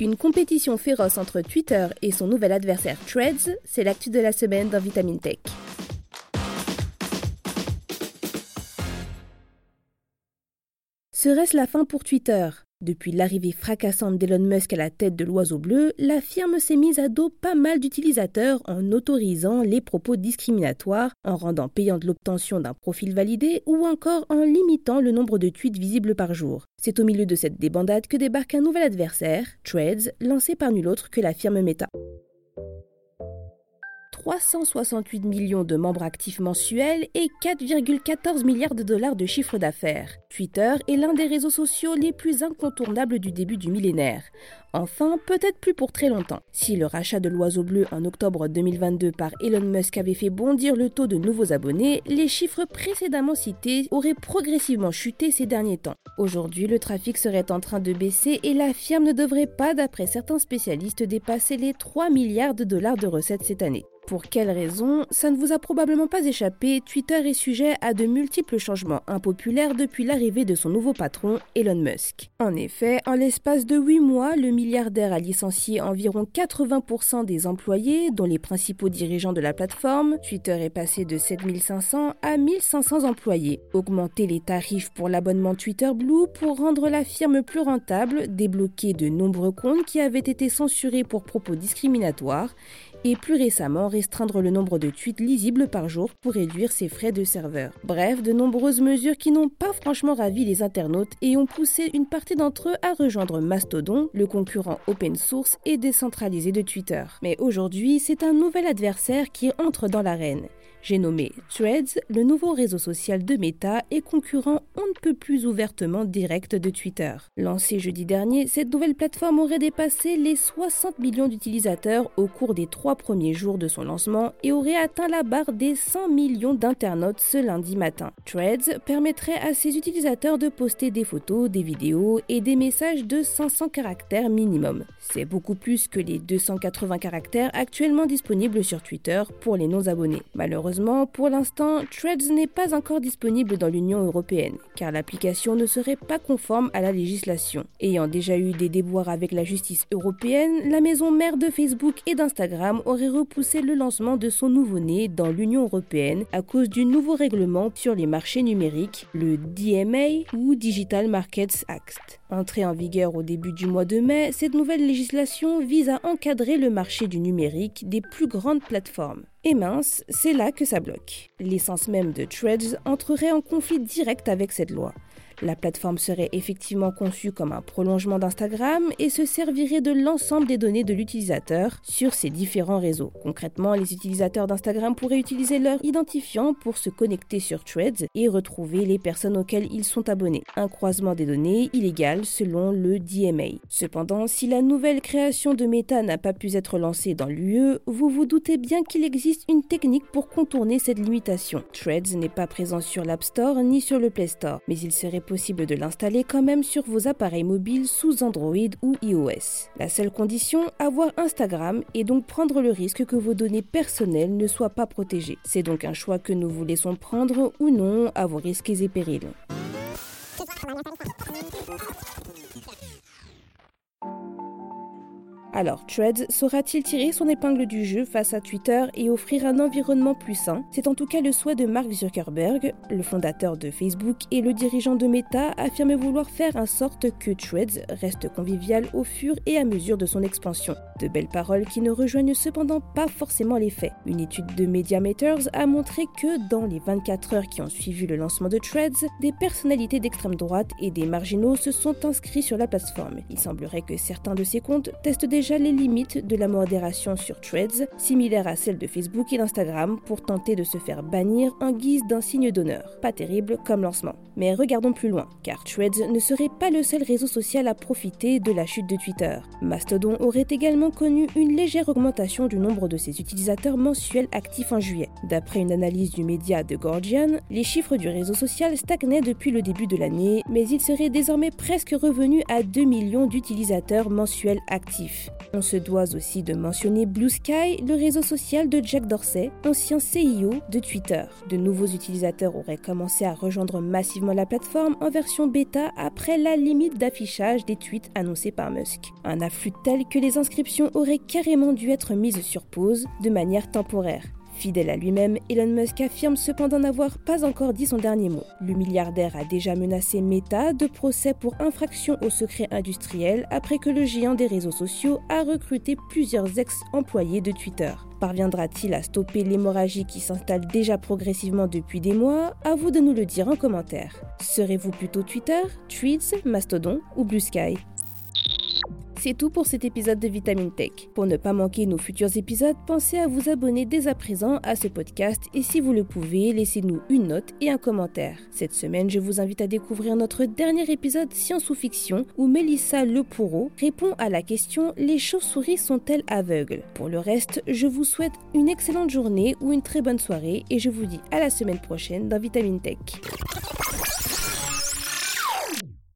Une compétition féroce entre Twitter et son nouvel adversaire Threads, c'est l'actu de la semaine dans Vitamine Tech. Serait-ce la fin pour Twitter? Depuis l'arrivée fracassante d'Elon Musk à la tête de l'oiseau bleu, la firme s'est mise à dos pas mal d'utilisateurs en autorisant les propos discriminatoires, en rendant payante l'obtention d'un profil validé ou encore en limitant le nombre de tweets visibles par jour. C'est au milieu de cette débandade que débarque un nouvel adversaire, Threads, lancé par nul autre que la firme Meta. 368 millions de membres actifs mensuels et 4,14 milliards de dollars de chiffre d'affaires. Twitter est l'un des réseaux sociaux les plus incontournables du début du millénaire. Enfin, peut-être plus pour très longtemps. Si le rachat de l'oiseau bleu en octobre 2022 par Elon Musk avait fait bondir le taux de nouveaux abonnés, les chiffres précédemment cités auraient progressivement chuté ces derniers temps. Aujourd'hui, le trafic serait en train de baisser et la firme ne devrait pas, d'après certains spécialistes, dépasser les 3 milliards de dollars de recettes cette année. Pour quelles raisons Ça ne vous a probablement pas échappé, Twitter est sujet à de multiples changements impopulaires depuis l'arrivée de son nouveau patron, Elon Musk. En effet, en l'espace de 8 mois, le milliardaire a licencié environ 80% des employés, dont les principaux dirigeants de la plateforme. Twitter est passé de 7500 à 1500 employés. Augmenter les tarifs pour l'abonnement Twitter Blue pour rendre la firme plus rentable, débloquer de nombreux comptes qui avaient été censurés pour propos discriminatoires et plus récemment restreindre le nombre de tweets lisibles par jour pour réduire ses frais de serveur. Bref, de nombreuses mesures qui n'ont pas franchement ravi les internautes et ont poussé une partie d'entre eux à rejoindre Mastodon, le concurrent open source et décentralisé de Twitter. Mais aujourd'hui, c'est un nouvel adversaire qui entre dans l'arène. J'ai nommé Threads, le nouveau réseau social de Meta et concurrent on ne peut plus ouvertement direct de Twitter. Lancé jeudi dernier, cette nouvelle plateforme aurait dépassé les 60 millions d'utilisateurs au cours des trois premiers jours de son lancement et aurait atteint la barre des 100 millions d'internautes ce lundi matin. Threads permettrait à ses utilisateurs de poster des photos, des vidéos et des messages de 500 caractères minimum. C'est beaucoup plus que les 280 caractères actuellement disponibles sur Twitter pour les non-abonnés. Malheureusement, pour l'instant, Threads n'est pas encore disponible dans l'Union européenne, car l'application ne serait pas conforme à la législation. Ayant déjà eu des déboires avec la justice européenne, la maison mère de Facebook et d'Instagram aurait repoussé le lancement de son nouveau-né dans l'Union européenne à cause du nouveau règlement sur les marchés numériques, le DMA ou Digital Markets Act. Entrée en vigueur au début du mois de mai, cette nouvelle législation vise à encadrer le marché du numérique des plus grandes plateformes. Et mince, c'est là que ça bloque. L'essence même de Threads entrerait en conflit direct avec cette loi. La plateforme serait effectivement conçue comme un prolongement d'Instagram et se servirait de l'ensemble des données de l'utilisateur sur ces différents réseaux. Concrètement, les utilisateurs d'Instagram pourraient utiliser leur identifiant pour se connecter sur Threads et retrouver les personnes auxquelles ils sont abonnés. Un croisement des données illégal selon le DMA. Cependant, si la nouvelle création de Meta n'a pas pu être lancée dans l'UE, vous vous doutez bien qu'il existe une technique pour contourner cette limitation. Threads n'est pas présent sur l'App Store ni sur le Play Store, mais il serait possible de l'installer quand même sur vos appareils mobiles sous Android ou iOS. La seule condition, avoir Instagram et donc prendre le risque que vos données personnelles ne soient pas protégées. C'est donc un choix que nous vous laissons prendre ou non à vos risques et périls. Alors, Threads saura-t-il tirer son épingle du jeu face à Twitter et offrir un environnement plus sain? C'est en tout cas le souhait de Mark Zuckerberg, le fondateur de Facebook et le dirigeant de Meta, affirme vouloir faire en sorte que Threads reste convivial au fur et à mesure de son expansion. De belles paroles qui ne rejoignent cependant pas forcément les faits. Une étude de Mediameters a montré que dans les 24 heures qui ont suivi le lancement de Threads, des personnalités d'extrême droite et des marginaux se sont inscrits sur la plateforme. Il semblerait que certains de ces comptes testent déjà les limites de la modération sur Threads, similaire à celle de Facebook et d'Instagram, pour tenter de se faire bannir en guise d'un signe d'honneur. Pas terrible comme lancement. Mais regardons plus loin, car Threads ne serait pas le seul réseau social à profiter de la chute de Twitter. Mastodon aurait également connu une légère augmentation du nombre de ses utilisateurs mensuels actifs en juillet. D'après une analyse du média The Guardian, les chiffres du réseau social stagnaient depuis le début de l'année, mais il serait désormais presque revenu à 2 millions d'utilisateurs mensuels actifs. On se doit aussi de mentionner Blue Sky, le réseau social de Jack Dorsey, ancien CIO de Twitter. De nouveaux utilisateurs auraient commencé à rejoindre massivement la plateforme en version bêta après la limite d'affichage des tweets annoncés par Musk. Un afflux tel que les inscriptions auraient carrément dû être mises sur pause de manière temporaire. Fidèle à lui-même, Elon Musk affirme cependant n'avoir pas encore dit son dernier mot. Le milliardaire a déjà menacé Meta de procès pour infraction au secret industriel après que le géant des réseaux sociaux a recruté plusieurs ex-employés de Twitter. Parviendra-t-il à stopper l'hémorragie qui s'installe déjà progressivement depuis des mois? À vous de nous le dire en commentaire. Serez-vous plutôt Twitter, Tweets, Mastodon ou Blue Sky? C'est tout pour cet épisode de Vitamine Tech. Pour ne pas manquer nos futurs épisodes, pensez à vous abonner dès à présent à ce podcast et si vous le pouvez, laissez-nous une note et un commentaire. Cette semaine, je vous invite à découvrir notre dernier épisode science ou fiction où Mélissa Lepoureau répond à la question Les chauves-souris sont-elles aveugles? Pour le reste, je vous souhaite une excellente journée ou une très bonne soirée et je vous dis à la semaine prochaine dans Vitamine Tech.